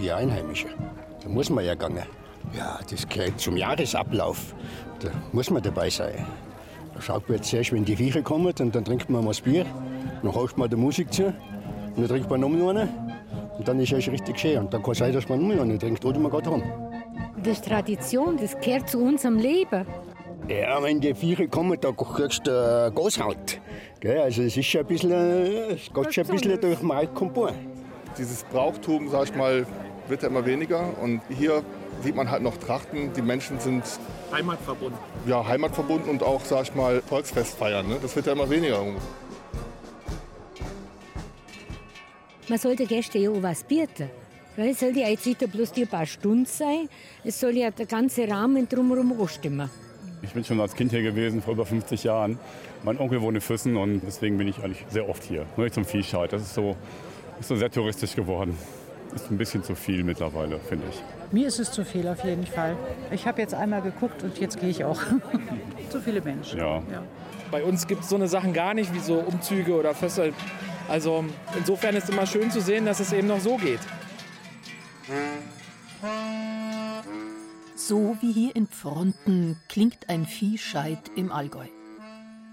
Bier Einheimische. Da muss man ja gehen. Ja, das gehört zum Jahresablauf. Da muss man dabei sein. Da schaut man jetzt erst, wenn die Viecher kommen, und dann trinkt man mal das Bier. Dann hört man der Musik zu. Und dann trinkt man noch einen. Und dann ist es richtig schön. Und dann kann es sein, dass man noch einen trinkt oder man geht heim. Das ist Tradition, das gehört zu unserem Leben. Ja, wenn die Viecher kommen, da kriegst du äh, Gashaut. Also es ist schon ein bisschen, äh, es geht schon ein bisschen durch und Bohr. Dieses Brauchtum, sag ich mal, wird ja immer weniger. Und hier sieht man halt noch Trachten. Die Menschen sind Heimatverbunden. ja, heimatverbunden und auch, sag ich mal, Volksfest feiern. Ne? Das wird ja immer weniger. Man soll den Gästen ja auch was bieten. Weil Es soll ja jetzt nicht bloß die paar Stunden sein, es soll ja der ganze Rahmen drumherum auch stimmen. Ich bin schon als Kind hier gewesen, vor über 50 Jahren. Mein Onkel wohnt in Füssen und deswegen bin ich eigentlich sehr oft hier. Nur nicht zum Viehscheid. Das ist so, ist so sehr touristisch geworden. Ist ein bisschen zu viel mittlerweile, finde ich. Mir ist es zu viel auf jeden Fall. Ich habe jetzt einmal geguckt und jetzt gehe ich auch. zu viele Menschen. Ja. Bei uns gibt es so eine Sachen gar nicht, wie so Umzüge oder Feste. Also insofern ist es immer schön zu sehen, dass es eben noch so geht. So wie hier in Pfronten klingt ein Viehscheid im Allgäu.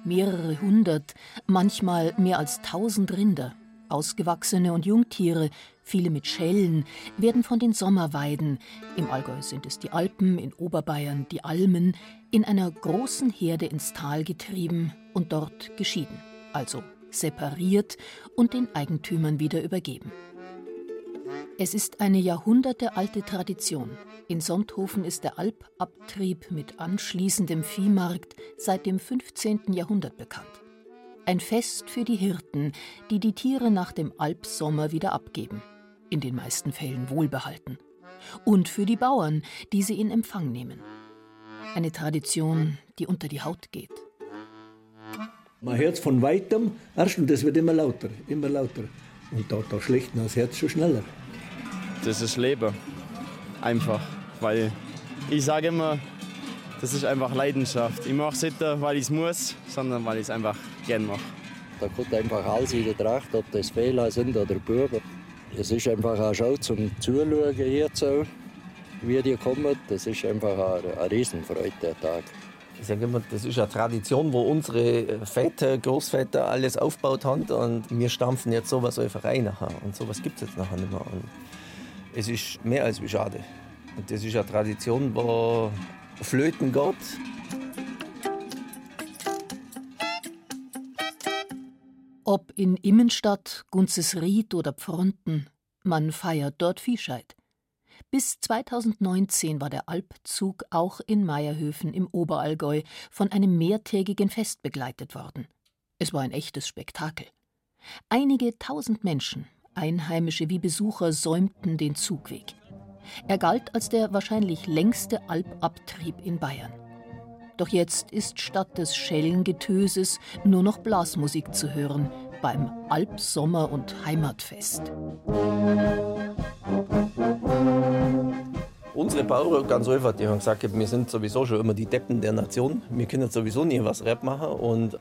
Mehrere hundert, manchmal mehr als tausend Rinder, ausgewachsene und Jungtiere, viele mit Schellen, werden von den Sommerweiden, im Allgäu sind es die Alpen, in Oberbayern die Almen, in einer großen Herde ins Tal getrieben und dort geschieden, also separiert und den Eigentümern wieder übergeben. Es ist eine jahrhundertealte Tradition. In Sonthofen ist der Alpabtrieb mit anschließendem Viehmarkt seit dem 15. Jahrhundert bekannt. Ein Fest für die Hirten, die die Tiere nach dem Alpsommer wieder abgeben, in den meisten Fällen wohlbehalten. Und für die Bauern, die sie in Empfang nehmen. Eine Tradition, die unter die Haut geht. Man hört es von weitem erst und das wird immer lauter, immer lauter. Und da, da schlägt man das Herz schon schneller. Das ist Leben. Einfach. Weil ich sage immer, das ist einfach Leidenschaft. Ich mache es nicht, weil ich es muss, sondern weil ich es einfach gern mache. Da kommt einfach alles in der Tracht, ob das Fehler sind oder Buben. Es ist einfach eine Schau zum Zuschauen hier so, wie die kommen. Das ist einfach eine, eine Riesenfreude, der Tag. Ich sage immer, das ist eine Tradition, wo unsere Väter, Großväter alles aufgebaut haben und wir stampfen jetzt sowas auf rein nachher. Und sowas gibt es jetzt nachher nicht mehr. Und es ist mehr als wie schade. Und das ist eine Tradition, wo flöten geht. Ob in Immenstadt, Gunzesried oder Pfronten, man feiert dort Viehscheid. Bis 2019 war der Alpzug auch in Meierhöfen im Oberallgäu von einem mehrtägigen Fest begleitet worden. Es war ein echtes Spektakel. Einige tausend Menschen, Einheimische wie Besucher, säumten den Zugweg. Er galt als der wahrscheinlich längste Alpabtrieb in Bayern. Doch jetzt ist statt des Schellengetöses nur noch Blasmusik zu hören beim Alpsommer- und Heimatfest. Unsere Bauern, ganz einfach, die haben gesagt, wir sind sowieso schon immer die Deppen der Nation. Wir können sowieso nie was Rap machen. Und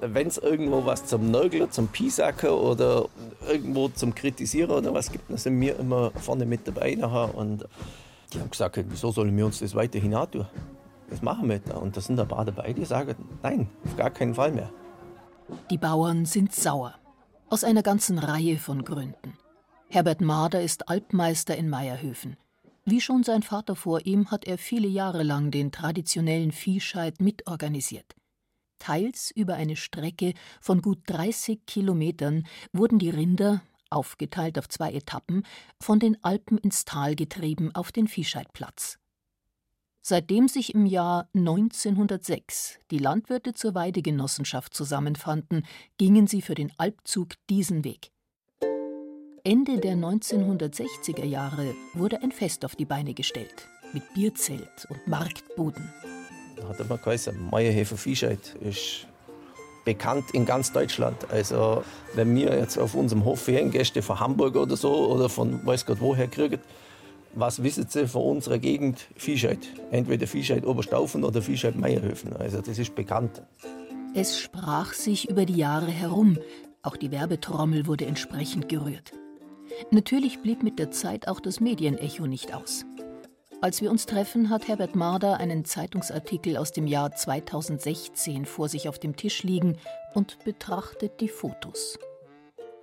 wenn es irgendwo was zum Nörgeln, zum Piesacken oder irgendwo zum Kritisieren oder was gibt, dann sind wir immer vorne mit dabei. Nachher. Und die haben gesagt, wieso sollen wir uns das weiterhin antun? Das machen wir nicht. Und da sind ein paar dabei, die sagen, nein, auf gar keinen Fall mehr. Die Bauern sind sauer. Aus einer ganzen Reihe von Gründen. Herbert Marder ist Alpmeister in Meierhöfen. Wie schon sein Vater vor ihm hat er viele Jahre lang den traditionellen Viehscheid mitorganisiert. Teils über eine Strecke von gut 30 Kilometern wurden die Rinder, aufgeteilt auf zwei Etappen, von den Alpen ins Tal getrieben auf den Viehscheidplatz. Seitdem sich im Jahr 1906 die Landwirte zur Weidegenossenschaft zusammenfanden, gingen sie für den Alpzug diesen Weg. Ende der 1960er Jahre wurde ein Fest auf die Beine gestellt, mit Bierzelt und Marktbuden. Hat immer geheißen, Meierhefer Viehscheid ist bekannt in ganz Deutschland. Also wenn wir jetzt auf unserem Hof Feriengäste von Hamburg oder so oder von weiß Gott woher kriegen, was wissen Sie von unserer Gegend? Viehscheid. Entweder Viehscheid Oberstaufen oder Viehscheid Meierhöfen. Also das ist bekannt. Es sprach sich über die Jahre herum, auch die Werbetrommel wurde entsprechend gerührt. Natürlich blieb mit der Zeit auch das Medienecho nicht aus. Als wir uns treffen, hat Herbert Marder einen Zeitungsartikel aus dem Jahr 2016 vor sich auf dem Tisch liegen und betrachtet die Fotos.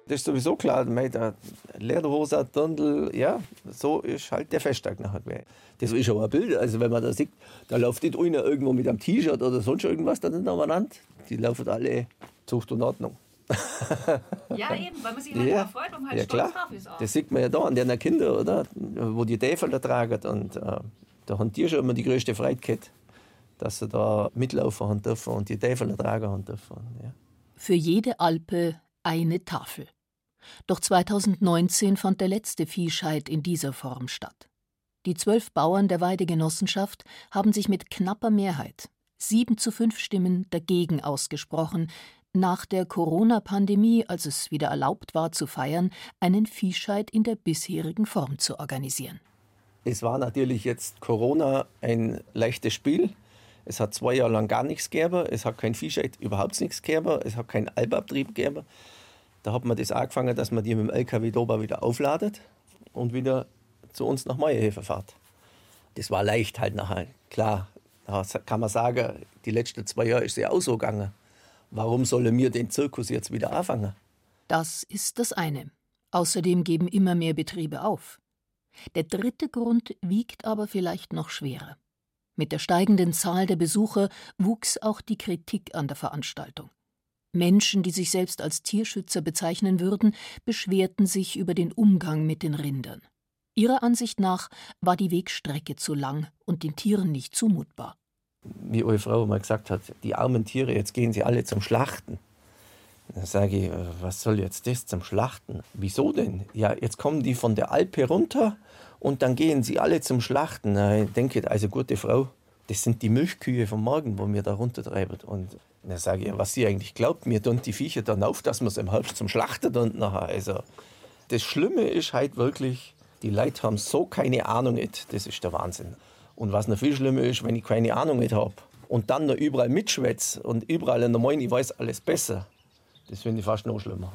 Das ist sowieso klar, der Lederhose, Dirndl, ja, so ist halt der Festtag nachher. Das ist aber ein Bild, also wenn man da sieht, da läuft nicht einer irgendwo mit einem T-Shirt oder sonst irgendwas da nebeneinander. Die laufen alle Zucht und Ordnung. ja, eben, weil man sich halt ja. freut und halt ja, stolz klar. drauf ist. Auch. Das sieht man ja da an den Kindern, oder? Wo die Täfel da tragen. Und äh, da haben die schon immer die größte Freude gehabt, dass sie da mitlaufen haben dürfen und die Täfel tragen haben dürfen. Ja. Für jede Alpe eine Tafel. Doch 2019 fand der letzte Viehscheid in dieser Form statt. Die zwölf Bauern der Weidegenossenschaft haben sich mit knapper Mehrheit, sieben zu fünf Stimmen dagegen ausgesprochen, nach der Corona-Pandemie, als es wieder erlaubt war zu feiern, einen Viehscheid in der bisherigen Form zu organisieren. Es war natürlich jetzt Corona ein leichtes Spiel. Es hat zwei Jahre lang gar nichts gegeben. Es hat kein Viehscheid, überhaupt nichts gegeben. Es hat keinen Albabtrieb gegeben. Da hat man das angefangen, dass man die mit dem LKW Dober wieder aufladet und wieder zu uns nach Meierhefe fährt. Das war leicht halt nachher. Klar, da kann man sagen, die letzten zwei Jahre ist sie auch so gegangen. Warum sollen wir den Zirkus jetzt wieder anfangen? Das ist das eine. Außerdem geben immer mehr Betriebe auf. Der dritte Grund wiegt aber vielleicht noch schwerer. Mit der steigenden Zahl der Besucher wuchs auch die Kritik an der Veranstaltung. Menschen, die sich selbst als Tierschützer bezeichnen würden, beschwerten sich über den Umgang mit den Rindern. Ihrer Ansicht nach war die Wegstrecke zu lang und den Tieren nicht zumutbar. Wie eure Frau mal gesagt hat, die armen Tiere, jetzt gehen sie alle zum Schlachten. Da sage ich, äh, was soll jetzt das zum Schlachten? Wieso denn? Ja, jetzt kommen die von der Alpe runter und dann gehen sie alle zum Schlachten. Ich denke, also gute Frau, das sind die Milchkühe vom Morgen, wo mir da runtertreiben. Und dann sage ich, was sie eigentlich glaubt, mir tun die Viecher dann auf, dass man es im Herbst zum Schlachten und nachher. Also, das Schlimme ist halt wirklich, die Leute haben so keine Ahnung. Das ist der Wahnsinn. Und was noch viel schlimmer ist, wenn ich keine Ahnung nicht habe und dann noch überall mitschwätze und überall in der Meinung, ich weiß alles besser, das finde ich fast noch schlimmer.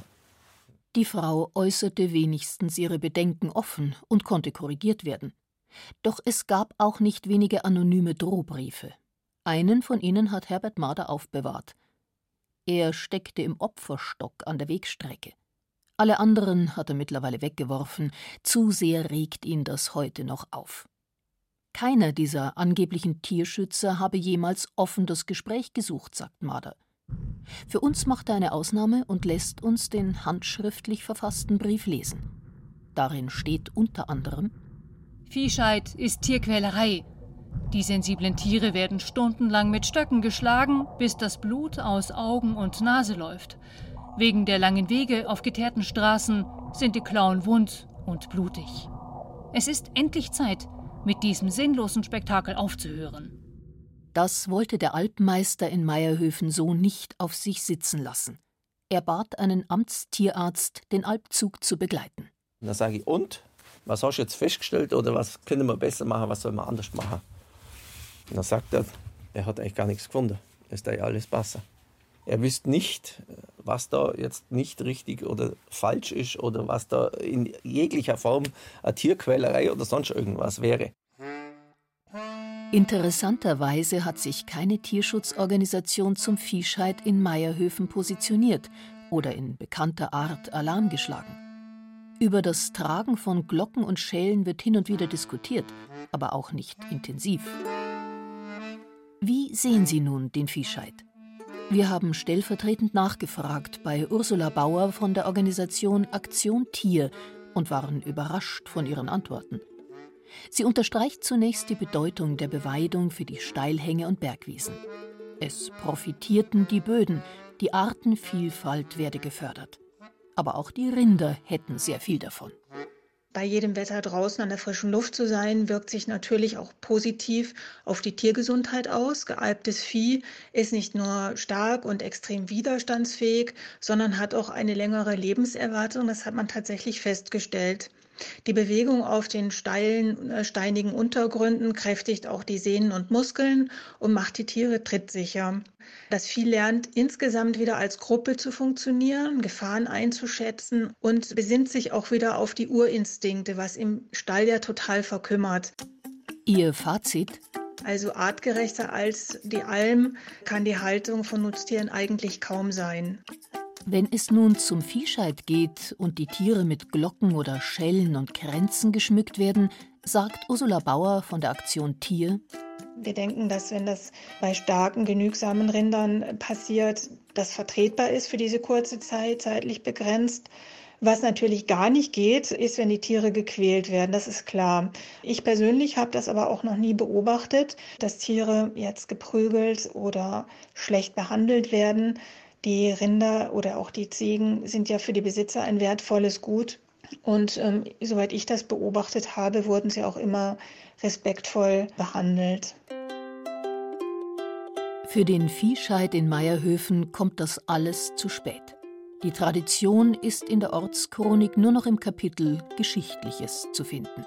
Die Frau äußerte wenigstens ihre Bedenken offen und konnte korrigiert werden. Doch es gab auch nicht wenige anonyme Drohbriefe. Einen von ihnen hat Herbert Marder aufbewahrt. Er steckte im Opferstock an der Wegstrecke. Alle anderen hat er mittlerweile weggeworfen, zu sehr regt ihn das heute noch auf. Keiner dieser angeblichen Tierschützer habe jemals offen das Gespräch gesucht, sagt Marder. Für uns macht er eine Ausnahme und lässt uns den handschriftlich verfassten Brief lesen. Darin steht unter anderem Viehscheid ist Tierquälerei. Die sensiblen Tiere werden stundenlang mit Stöcken geschlagen, bis das Blut aus Augen und Nase läuft. Wegen der langen Wege auf geteerten Straßen sind die Klauen wund und blutig. Es ist endlich Zeit, mit diesem sinnlosen Spektakel aufzuhören. Das wollte der Alpmeister in Meierhöfen so nicht auf sich sitzen lassen. Er bat einen Amtstierarzt, den Alpzug zu begleiten. Und dann sage ich, und? Was hast du jetzt festgestellt oder was können wir besser machen, was soll man anders machen? Und dann sagt er, er hat eigentlich gar nichts gefunden. Es ist ja alles besser. Er wüsste nicht, was da jetzt nicht richtig oder falsch ist oder was da in jeglicher Form eine Tierquälerei oder sonst irgendwas wäre. Interessanterweise hat sich keine Tierschutzorganisation zum Viehscheid in Meierhöfen positioniert oder in bekannter Art Alarm geschlagen. Über das Tragen von Glocken und Schellen wird hin und wieder diskutiert, aber auch nicht intensiv. Wie sehen Sie nun den Viehscheid? Wir haben stellvertretend nachgefragt bei Ursula Bauer von der Organisation Aktion Tier und waren überrascht von ihren Antworten. Sie unterstreicht zunächst die Bedeutung der Beweidung für die Steilhänge und Bergwiesen. Es profitierten die Böden, die Artenvielfalt werde gefördert. Aber auch die Rinder hätten sehr viel davon bei jedem Wetter draußen an der frischen Luft zu sein, wirkt sich natürlich auch positiv auf die Tiergesundheit aus. Gealbtes Vieh ist nicht nur stark und extrem widerstandsfähig, sondern hat auch eine längere Lebenserwartung. Das hat man tatsächlich festgestellt. Die Bewegung auf den steilen, äh, steinigen Untergründen kräftigt auch die Sehnen und Muskeln und macht die Tiere trittsicher. Das Vieh lernt insgesamt wieder als Gruppe zu funktionieren, Gefahren einzuschätzen und besinnt sich auch wieder auf die Urinstinkte, was im Stall ja total verkümmert. Ihr Fazit? Also artgerechter als die Alm kann die Haltung von Nutztieren eigentlich kaum sein. Wenn es nun zum Viehscheid geht und die Tiere mit Glocken oder Schellen und Kränzen geschmückt werden, sagt Ursula Bauer von der Aktion Tier. Wir denken, dass wenn das bei starken, genügsamen Rindern passiert, das vertretbar ist für diese kurze Zeit, zeitlich begrenzt. Was natürlich gar nicht geht, ist, wenn die Tiere gequält werden, das ist klar. Ich persönlich habe das aber auch noch nie beobachtet, dass Tiere jetzt geprügelt oder schlecht behandelt werden. Die Rinder oder auch die Ziegen sind ja für die Besitzer ein wertvolles Gut. Und ähm, soweit ich das beobachtet habe, wurden sie auch immer respektvoll behandelt. Für den Viehscheid in Meierhöfen kommt das alles zu spät. Die Tradition ist in der Ortschronik nur noch im Kapitel Geschichtliches zu finden.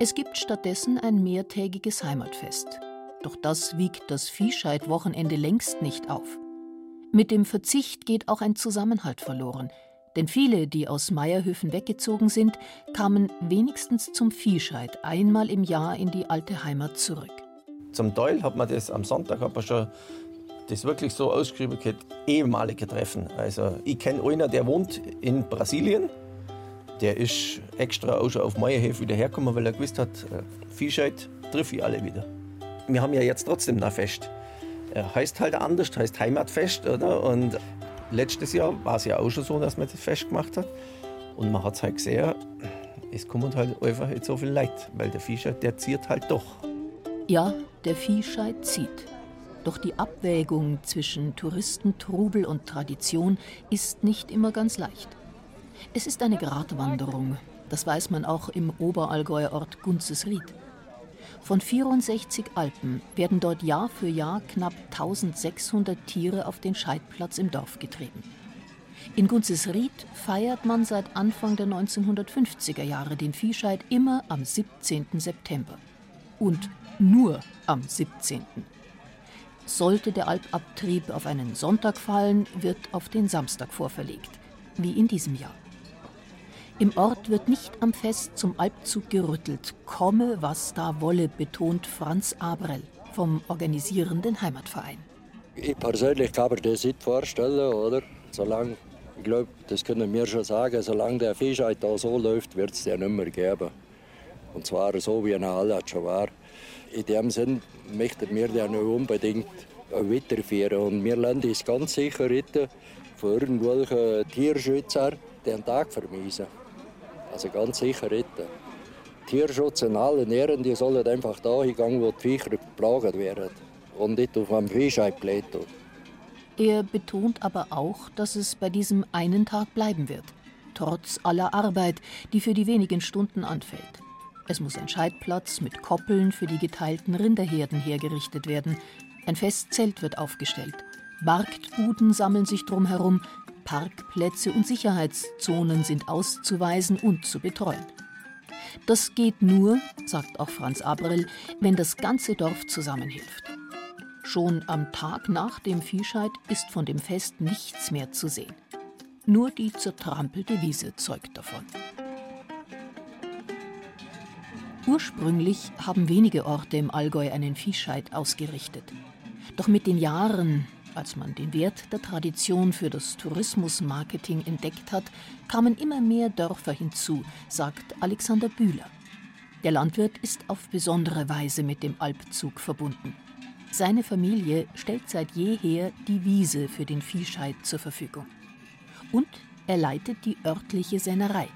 Es gibt stattdessen ein mehrtägiges Heimatfest. Doch das wiegt das Viehscheid-Wochenende längst nicht auf. Mit dem Verzicht geht auch ein Zusammenhalt verloren, denn viele, die aus Meierhöfen weggezogen sind, kamen wenigstens zum Viehscheid einmal im Jahr in die alte Heimat zurück. Zum Teil hat man das am Sonntag hat schon das wirklich so ausgeschrieben, ehemalige Treffen. Also ich kenne einen, der wohnt in Brasilien. Der ist extra auch schon auf Meierhöfen wieder hergekommen, weil er gewusst hat, äh, Viehscheid treffe ich alle wieder. Wir haben ja jetzt trotzdem ein Fest. Er heißt halt anders, heißt Heimatfest, oder? Und letztes Jahr war es ja auch schon so, dass man das Fest gemacht hat. Und man hat es halt gesehen, es kommt halt einfach nicht so viel Leid, weil der Viehscheid, der zieht halt doch. Ja, der Viehscheid zieht. Doch die Abwägung zwischen Touristentrubel und Tradition ist nicht immer ganz leicht. Es ist eine Gratwanderung, das weiß man auch im Oberallgäuer Ort Gunzesried. Von 64 Alpen werden dort Jahr für Jahr knapp 1600 Tiere auf den Scheidplatz im Dorf getrieben. In Gunzesried feiert man seit Anfang der 1950er Jahre den Viehscheid immer am 17. September. Und nur am 17. Sollte der Alpabtrieb auf einen Sonntag fallen, wird auf den Samstag vorverlegt, wie in diesem Jahr. Im Ort wird nicht am Fest zum Alpzug gerüttelt. Komme, was da wolle, betont Franz Abrell vom organisierenden Heimatverein. Ich persönlich kann mir das nicht vorstellen, oder? Solange, ich glaube, das können wir schon sagen, solange der Fischheit da so läuft, wird es den nicht mehr geben. Und zwar so, wie er alle schon war. In dem Sinn möchten wir den unbedingt weiterführen. Und wir lassen uns ganz sicher von irgendwelchen Tierschützern den Tag vermiesen. Also ganz sicher retten. Tierschutz in allen Ehren, die sollen einfach da hingehen, wo die Viecher geplagt werden und nicht auf einem Viehscheibplätto. Er betont aber auch, dass es bei diesem einen Tag bleiben wird, trotz aller Arbeit, die für die wenigen Stunden anfällt. Es muss ein Scheidplatz mit Koppeln für die geteilten Rinderherden hergerichtet werden. Ein Festzelt wird aufgestellt. Marktbuden sammeln sich drumherum, Parkplätze und Sicherheitszonen sind auszuweisen und zu betreuen. Das geht nur, sagt auch Franz Abrell, wenn das ganze Dorf zusammenhilft. Schon am Tag nach dem Viehscheid ist von dem Fest nichts mehr zu sehen. Nur die zertrampelte Wiese zeugt davon. Ursprünglich haben wenige Orte im Allgäu einen Viehscheid ausgerichtet. Doch mit den Jahren als man den Wert der Tradition für das Tourismusmarketing entdeckt hat, kamen immer mehr Dörfer hinzu, sagt Alexander Bühler. Der Landwirt ist auf besondere Weise mit dem Alpzug verbunden. Seine Familie stellt seit jeher die Wiese für den Viehscheid zur Verfügung. Und er leitet die örtliche Sennerei.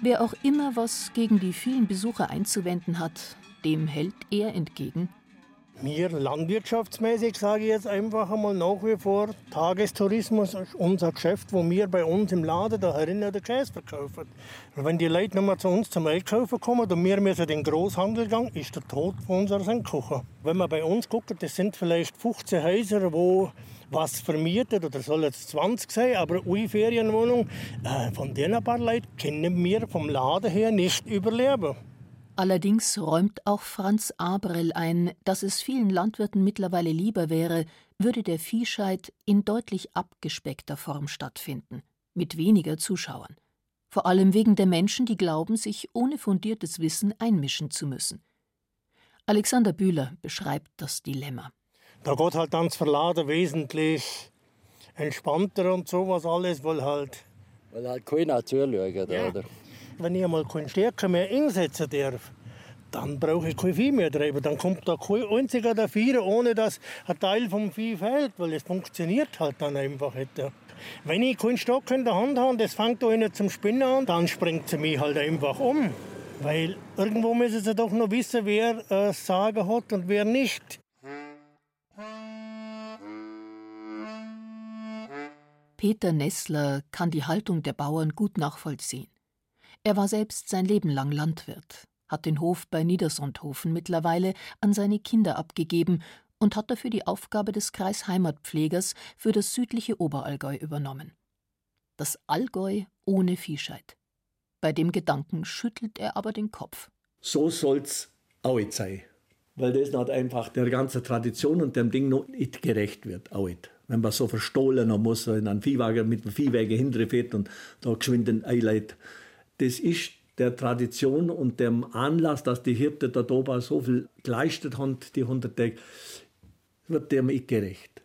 Wer auch immer was gegen die vielen Besucher einzuwenden hat, dem hält er entgegen Wir landwirtschaftsmäßig sage ich jetzt einfach einmal nach wie vor, Tagestourismus ist unser Geschäft, wo wir bei uns im Laden da herinnen den Käse verkaufen. Und wenn die Leute mehr zu uns zum Einkaufen kommen und wir müssen den Großhandel gehen, ist der Tod von unseren Sendkocher. Wenn man bei uns guckt, das sind vielleicht 15 Häuser, wo was vermietet, oder soll jetzt 20 sein, aber eine Ferienwohnung, äh, von denen paar Leuten können wir vom Laden her nicht überleben. Allerdings räumt auch Franz Abrell ein, dass es vielen Landwirten mittlerweile lieber wäre, würde der Viehscheid in deutlich abgespeckter Form stattfinden, mit weniger Zuschauern. Vor allem wegen der Menschen, die glauben, sich ohne fundiertes Wissen einmischen zu müssen. Alexander Bühler beschreibt das Dilemma. Da geht halt dann das Verladen wesentlich entspannter und sowas alles, weil halt. Weil halt keiner zuschaut, Ja. oder? Wenn ich einmal keinen Stärker mehr einsetzen darf, dann brauche ich kein Vieh mehr treiben. Dann kommt da kein einziger der Viere, ohne dass ein Teil vom Vieh fehlt, weil es funktioniert halt dann einfach nicht. Wenn ich keinen Stock in der Hand habe und das fängt einer zum Spinnen an, dann springt sie mich halt einfach um. Weil irgendwo müssen sie doch noch wissen, wer äh, Sagen hat und wer nicht. Peter Nessler kann die Haltung der Bauern gut nachvollziehen. Er war selbst sein Leben lang Landwirt, hat den Hof bei Niedersundhofen mittlerweile an seine Kinder abgegeben und hat dafür die Aufgabe des Kreisheimatpflegers für das südliche Oberallgäu übernommen. Das Allgäu ohne Viehscheid. Bei dem Gedanken schüttelt er aber den Kopf. So soll's nicht sein. Weil das nicht einfach der ganzen Tradition und dem Ding noch nicht gerecht wird. Nicht. Wenn man so verstohlen muss, in einen Viehwagen mit dem Viehwagen hinterfährt und da geschwind ein Eileid. Das ist der Tradition und dem Anlass, dass die Hirte da oben so viel geleistet haben, die 100 Tage, wird dem nicht gerecht.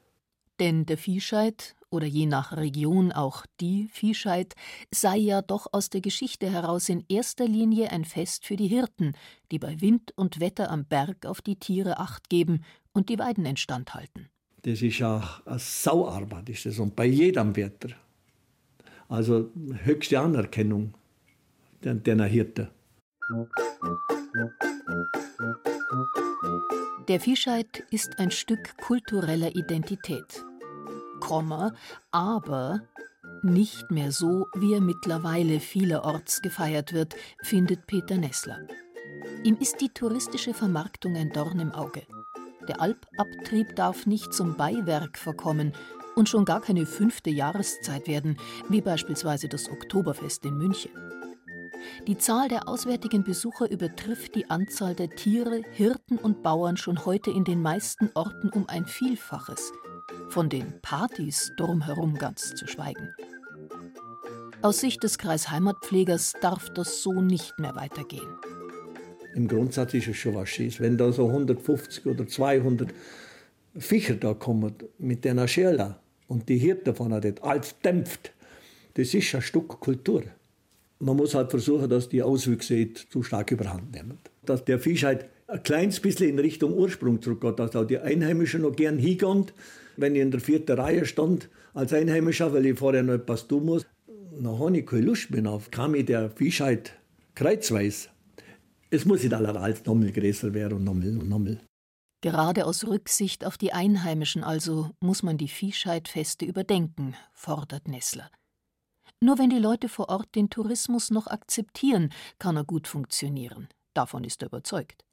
Denn der Viehscheid oder je nach Region auch die Viehscheid sei ja doch aus der Geschichte heraus in erster Linie ein Fest für die Hirten, die bei Wind und Wetter am Berg auf die Tiere acht geben und die Weiden instand halten. Das ist ja eine Sauarbeit, ist das, und bei jedem Wetter. Also höchste Anerkennung der, der Hirte. Der Viehscheid ist ein Stück kultureller Identität. Komma, aber nicht mehr so, wie er mittlerweile vielerorts gefeiert wird, findet Peter Nessler. Ihm ist die touristische Vermarktung ein Dorn im Auge. Der Alpabtrieb darf nicht zum Beiwerk verkommen und schon gar keine fünfte Jahreszeit werden, wie beispielsweise das Oktoberfest in München. Die Zahl der auswärtigen Besucher übertrifft die Anzahl der Tiere, Hirten und Bauern schon heute in den meisten Orten um ein Vielfaches. Von den Partys drumherum ganz zu schweigen. Aus Sicht des Kreisheimatpflegers darf das so nicht mehr weitergehen. Im Grundsatz ist es schon was Schönes. Wenn da so 150 oder 200 Viecher da kommen mit einer Schere und die Hirte von dort alles dämpft, das ist ein Stück Kultur. Man muss halt versuchen, dass die Auswüchse zu stark überhand nehmen. Dass der Fisch halt ein kleines bisschen in Richtung Ursprung zurückgeht, dass auch die Einheimischen noch gern hingehen. Wenn ich in der vierten Reihe stand als Einheimischer, weil ich vorher noch etwas tun muss, dann habe ich keine Lust mehr auf. Kam mir der Fisch halt kreuzweis. Es muss nicht allerhals nochmal größer werden und nochmal und nochmal. Gerade aus Rücksicht auf die Einheimischen also muss man die Viehscheidfeste überdenken, fordert Nessler. Nur wenn die Leute vor Ort den Tourismus noch akzeptieren, kann er gut funktionieren. Davon ist er überzeugt.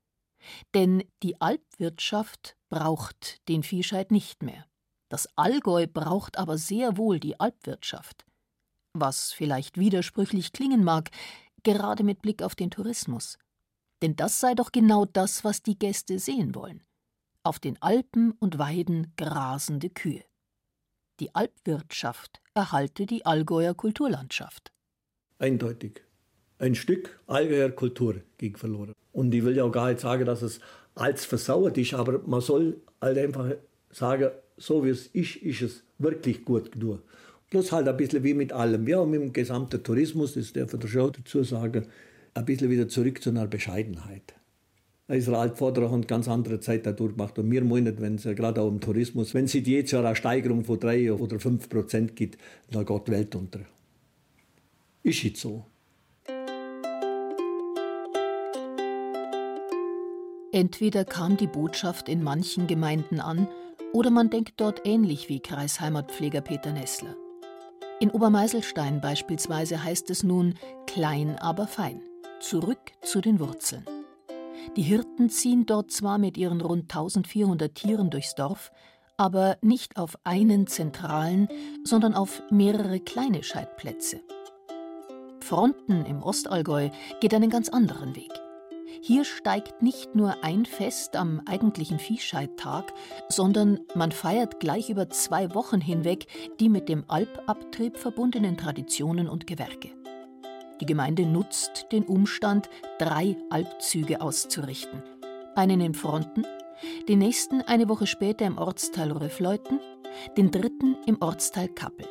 Denn die Alpwirtschaft braucht den Viehscheid nicht mehr. Das Allgäu braucht aber sehr wohl die Alpwirtschaft. Was vielleicht widersprüchlich klingen mag, gerade mit Blick auf den Tourismus. Denn das sei doch genau das, was die Gäste sehen wollen. Auf den Alpen und Weiden grasende Kühe. Die Alpwirtschaft erhalte die Allgäuer Kulturlandschaft. Eindeutig. Ein Stück Allgäuer Kultur ging verloren. Und ich will ja auch gar nicht sagen, dass es als versauert ist, aber man soll halt einfach sagen, so wie es ist, ist es wirklich gut genug. Plus halt ein bisschen wie mit allem. Ja, und mit dem gesamten Tourismus, das darf ich schon dazu sagen, ein bisschen wieder zurück zu einer Bescheidenheit. Unsere Altvorderer haben ganz andere Zeit da durchgemacht. Und wir meinen, wenn es ja gerade auch im Tourismus, wenn es jetzt Jahr eine Steigerung von 3 oder 5 Prozent gibt, dann geht die Welt unter. Ist jetzt so. Entweder kam die Botschaft in manchen Gemeinden an, oder man denkt dort ähnlich wie Kreisheimatpfleger Peter Nessler. In Obermeiselstein beispielsweise heißt es nun klein, aber fein. Zurück zu den Wurzeln. Die Hirten ziehen dort zwar mit ihren rund 1400 Tieren durchs Dorf, aber nicht auf einen zentralen, sondern auf mehrere kleine Scheidplätze. Fronten im Ostallgäu geht einen ganz anderen Weg. Hier steigt nicht nur ein Fest am eigentlichen Viehscheidtag, sondern man feiert gleich über zwei Wochen hinweg die mit dem Alpabtrieb verbundenen Traditionen und Gewerke. Die Gemeinde nutzt den Umstand, drei Alpzüge auszurichten. Einen in Fronten, den nächsten eine Woche später im Ortsteil Röffleuten, den dritten im Ortsteil Kappel.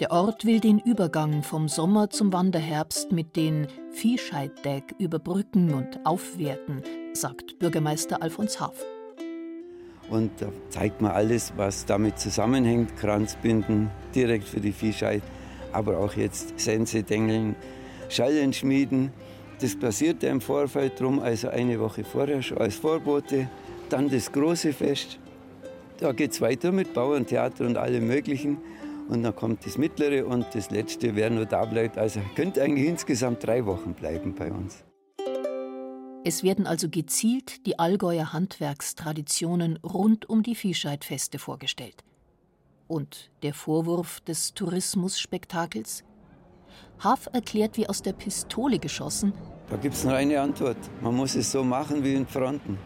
Der Ort will den Übergang vom Sommer zum Wanderherbst mit den Viehscheiddeck überbrücken und aufwerten, sagt Bürgermeister Alfons Haaf. Und da zeigt man alles, was damit zusammenhängt. Kranzbinden direkt für die Viehscheid, aber auch jetzt Sense, Dengeln, Schallen schmieden. Das passiert ja im Vorfeld drum, also eine Woche vorher schon als Vorbote. Dann das große Fest. Da geht es weiter mit Bauerntheater und allem Möglichen. Und dann kommt das mittlere und das letzte, wer nur da bleibt. Also könnte eigentlich insgesamt drei Wochen bleiben bei uns. Es werden also gezielt die Allgäuer Handwerkstraditionen rund um die Viehscheidfeste vorgestellt. Und der Vorwurf des Tourismusspektakels? Haaf erklärt wie aus der Pistole geschossen. Da gibt es nur eine Antwort. Man muss es so machen wie in Fronten.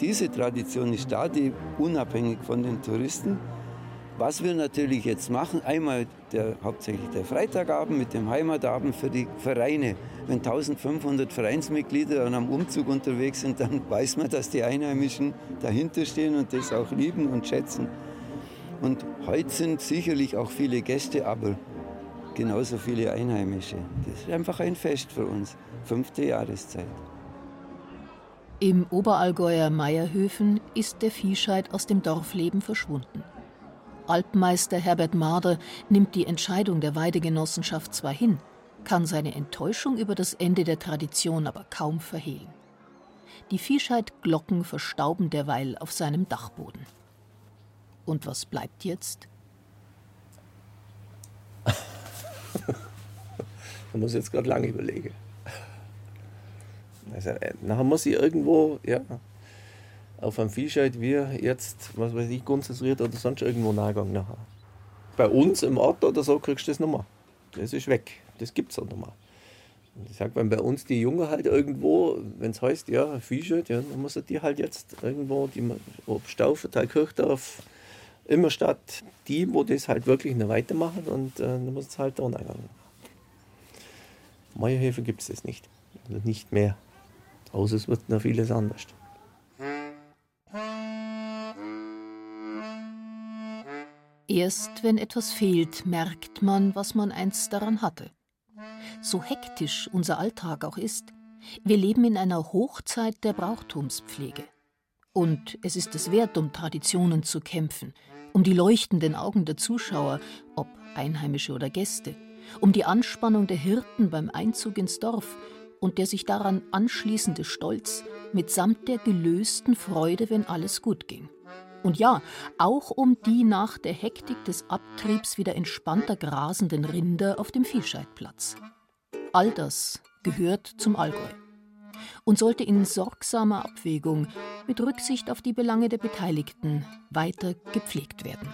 Diese Tradition ist da, die unabhängig von den Touristen was wir natürlich jetzt machen, einmal der, hauptsächlich der Freitagabend mit dem Heimatabend für die Vereine. Wenn 1500 Vereinsmitglieder an einem Umzug unterwegs sind, dann weiß man, dass die Einheimischen dahinter stehen und das auch lieben und schätzen. Und heute sind sicherlich auch viele Gäste, aber genauso viele Einheimische. Das ist einfach ein Fest für uns, fünfte Jahreszeit. Im Oberallgäuer Meierhöfen ist der Viehscheid aus dem Dorfleben verschwunden. Alpmeister Herbert Marder nimmt die Entscheidung der Weidegenossenschaft zwar hin, kann seine Enttäuschung über das Ende der Tradition aber kaum verhehlen. Die Viehscheidglocken verstauben derweil auf seinem Dachboden. Und was bleibt jetzt? Man muss jetzt gerade lange überlegen. Also, äh, nachher muss ich irgendwo, ja, auf einem Viehscheid wie jetzt, was weiß ich, konzentriert oder sonst irgendwo nachgegangen nachher. Bei uns im Ort oder so kriegst du das nochmal. Das ist weg. Das gibt es auch nochmal. Ich sag, wenn bei uns die Jungen halt irgendwo, wenn es heißt, ja, Viehscheid, ja, dann muss die halt jetzt irgendwo, die, ob Staufe, Kirchdorf, immer statt die, wo das halt wirklich eine weitermachen und äh, dann muss es halt da nachgegangen. Meierhöfe gibt es das nicht. Also nicht mehr. Außer es wird noch vieles anders. Erst wenn etwas fehlt, merkt man, was man einst daran hatte. So hektisch unser Alltag auch ist, wir leben in einer Hochzeit der Brauchtumspflege. Und es ist es wert, um Traditionen zu kämpfen, um die leuchtenden Augen der Zuschauer, ob Einheimische oder Gäste, um die Anspannung der Hirten beim Einzug ins Dorf und der sich daran anschließende Stolz mitsamt der gelösten Freude, wenn alles gut ging. Und ja, auch um die nach der Hektik des Abtriebs wieder entspannter grasenden Rinder auf dem Viehscheidplatz. All das gehört zum Allgäu und sollte in sorgsamer Abwägung mit Rücksicht auf die Belange der Beteiligten weiter gepflegt werden.